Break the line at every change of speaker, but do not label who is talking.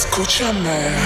скучанная.